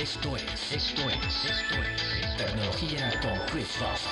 Esto es, esto es, esto es Tecnología con Chris Fawcett.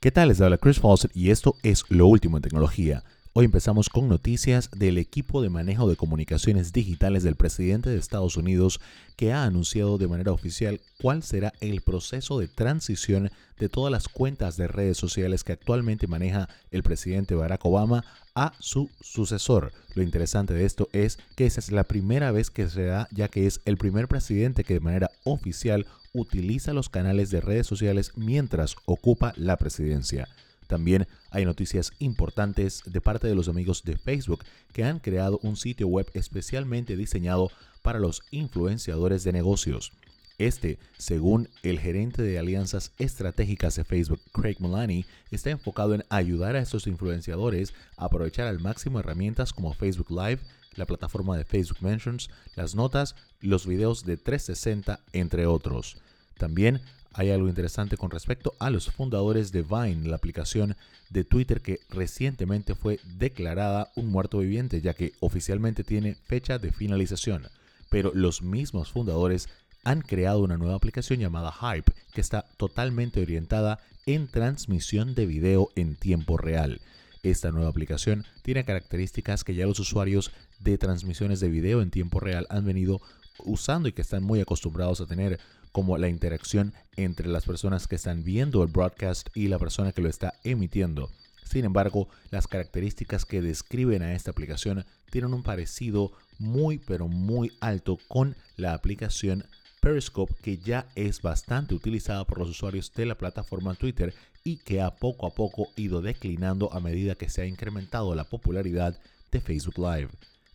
¿Qué tal? Les habla Chris Fawcett y esto es lo último en tecnología. Hoy empezamos con noticias del equipo de manejo de comunicaciones digitales del presidente de Estados Unidos que ha anunciado de manera oficial cuál será el proceso de transición de todas las cuentas de redes sociales que actualmente maneja el presidente Barack Obama a su sucesor. Lo interesante de esto es que esa es la primera vez que se da ya que es el primer presidente que de manera oficial utiliza los canales de redes sociales mientras ocupa la presidencia. También hay noticias importantes de parte de los amigos de Facebook que han creado un sitio web especialmente diseñado para los influenciadores de negocios. Este, según el gerente de alianzas estratégicas de Facebook, Craig Mullaney, está enfocado en ayudar a estos influenciadores a aprovechar al máximo herramientas como Facebook Live, la plataforma de Facebook Mentions, las notas, los videos de 360, entre otros. También hay algo interesante con respecto a los fundadores de Vine, la aplicación de Twitter que recientemente fue declarada un muerto viviente, ya que oficialmente tiene fecha de finalización. Pero los mismos fundadores han creado una nueva aplicación llamada Hype, que está totalmente orientada en transmisión de video en tiempo real. Esta nueva aplicación tiene características que ya los usuarios de transmisiones de video en tiempo real han venido usando y que están muy acostumbrados a tener como la interacción entre las personas que están viendo el broadcast y la persona que lo está emitiendo. Sin embargo, las características que describen a esta aplicación tienen un parecido muy pero muy alto con la aplicación Periscope que ya es bastante utilizada por los usuarios de la plataforma Twitter y que ha poco a poco ido declinando a medida que se ha incrementado la popularidad de Facebook Live.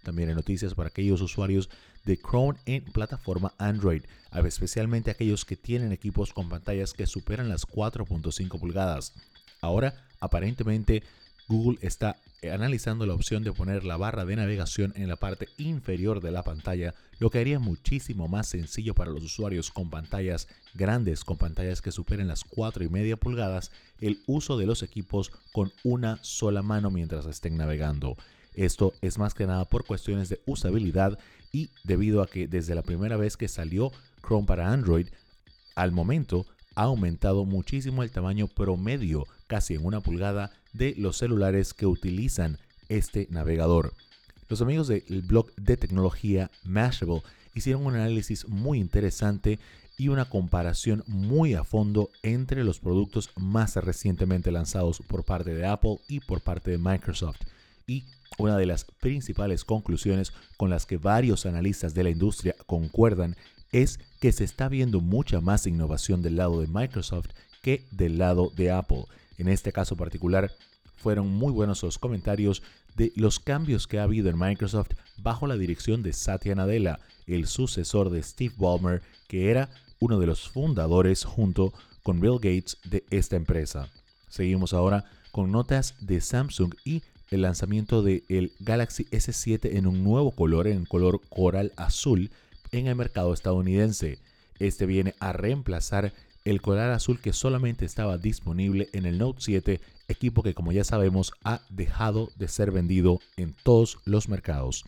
También hay noticias para aquellos usuarios de Chrome en plataforma Android, especialmente aquellos que tienen equipos con pantallas que superan las 4.5 pulgadas. Ahora, aparentemente, Google está analizando la opción de poner la barra de navegación en la parte inferior de la pantalla, lo que haría muchísimo más sencillo para los usuarios con pantallas grandes, con pantallas que superen las 4.5 pulgadas, el uso de los equipos con una sola mano mientras estén navegando. Esto es más que nada por cuestiones de usabilidad y debido a que desde la primera vez que salió Chrome para Android, al momento ha aumentado muchísimo el tamaño promedio, casi en una pulgada, de los celulares que utilizan este navegador. Los amigos del blog de tecnología Mashable hicieron un análisis muy interesante y una comparación muy a fondo entre los productos más recientemente lanzados por parte de Apple y por parte de Microsoft. Y una de las principales conclusiones con las que varios analistas de la industria concuerdan es que se está viendo mucha más innovación del lado de Microsoft que del lado de Apple. En este caso particular, fueron muy buenos los comentarios de los cambios que ha habido en Microsoft bajo la dirección de Satya Nadella, el sucesor de Steve Ballmer, que era uno de los fundadores junto con Bill Gates de esta empresa. Seguimos ahora con notas de Samsung y el lanzamiento del el Galaxy S7 en un nuevo color, en color coral azul, en el mercado estadounidense. Este viene a reemplazar el coral azul que solamente estaba disponible en el Note 7, equipo que como ya sabemos ha dejado de ser vendido en todos los mercados.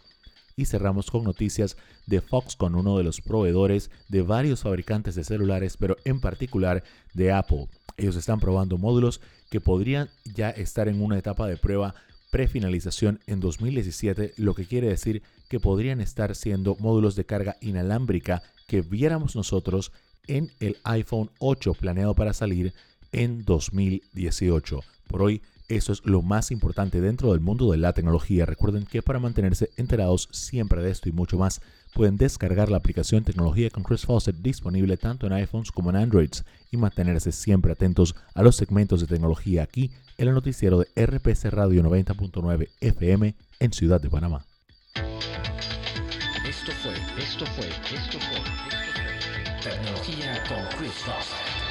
Y cerramos con noticias de Foxconn, uno de los proveedores de varios fabricantes de celulares, pero en particular de Apple. Ellos están probando módulos que podrían ya estar en una etapa de prueba prefinalización en 2017, lo que quiere decir que podrían estar siendo módulos de carga inalámbrica que viéramos nosotros en el iPhone 8 planeado para salir en 2018. Por hoy, eso es lo más importante dentro del mundo de la tecnología. Recuerden que para mantenerse enterados siempre de esto y mucho más, pueden descargar la aplicación Tecnología con Chris Fawcett disponible tanto en iPhones como en Androids y mantenerse siempre atentos a los segmentos de tecnología aquí en el noticiero de RPC Radio 90.9 FM en Ciudad de Panamá. Esto fue, esto fue, esto fue, esto fue Tecnología con Chris Fawcett.